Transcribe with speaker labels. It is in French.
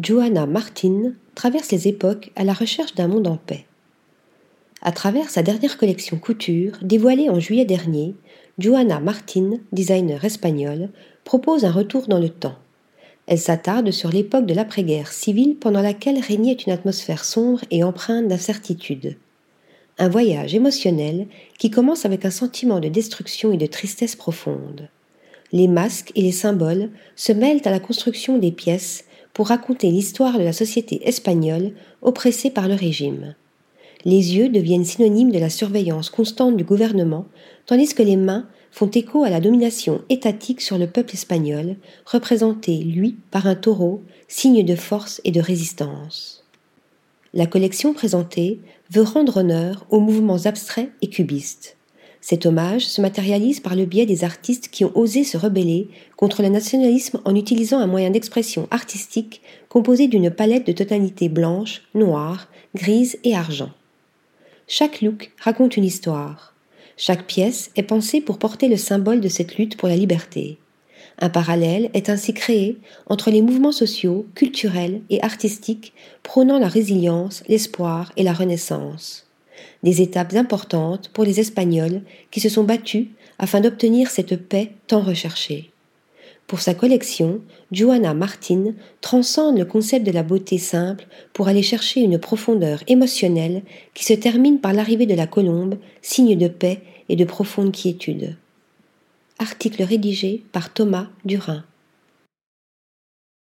Speaker 1: Johanna Martin traverse les époques à la recherche d'un monde en paix. À travers sa dernière collection couture, dévoilée en juillet dernier, Johanna Martin, designer espagnole, propose un retour dans le temps. Elle s'attarde sur l'époque de l'après-guerre civile pendant laquelle régnait une atmosphère sombre et empreinte d'incertitude. Un voyage émotionnel qui commence avec un sentiment de destruction et de tristesse profonde. Les masques et les symboles se mêlent à la construction des pièces pour raconter l'histoire de la société espagnole oppressée par le régime. Les yeux deviennent synonymes de la surveillance constante du gouvernement, tandis que les mains font écho à la domination étatique sur le peuple espagnol, représenté, lui, par un taureau, signe de force et de résistance. La collection présentée veut rendre honneur aux mouvements abstraits et cubistes. Cet hommage se matérialise par le biais des artistes qui ont osé se rebeller contre le nationalisme en utilisant un moyen d'expression artistique composé d'une palette de tonalités blanches, noires, grises et argent. Chaque look raconte une histoire. Chaque pièce est pensée pour porter le symbole de cette lutte pour la liberté. Un parallèle est ainsi créé entre les mouvements sociaux, culturels et artistiques prônant la résilience, l'espoir et la renaissance des étapes importantes pour les Espagnols qui se sont battus afin d'obtenir cette paix tant recherchée. Pour sa collection, Johanna Martin transcende le concept de la beauté simple pour aller chercher une profondeur émotionnelle qui se termine par l'arrivée de la colombe, signe de paix et de profonde quiétude. Article rédigé par Thomas Durin.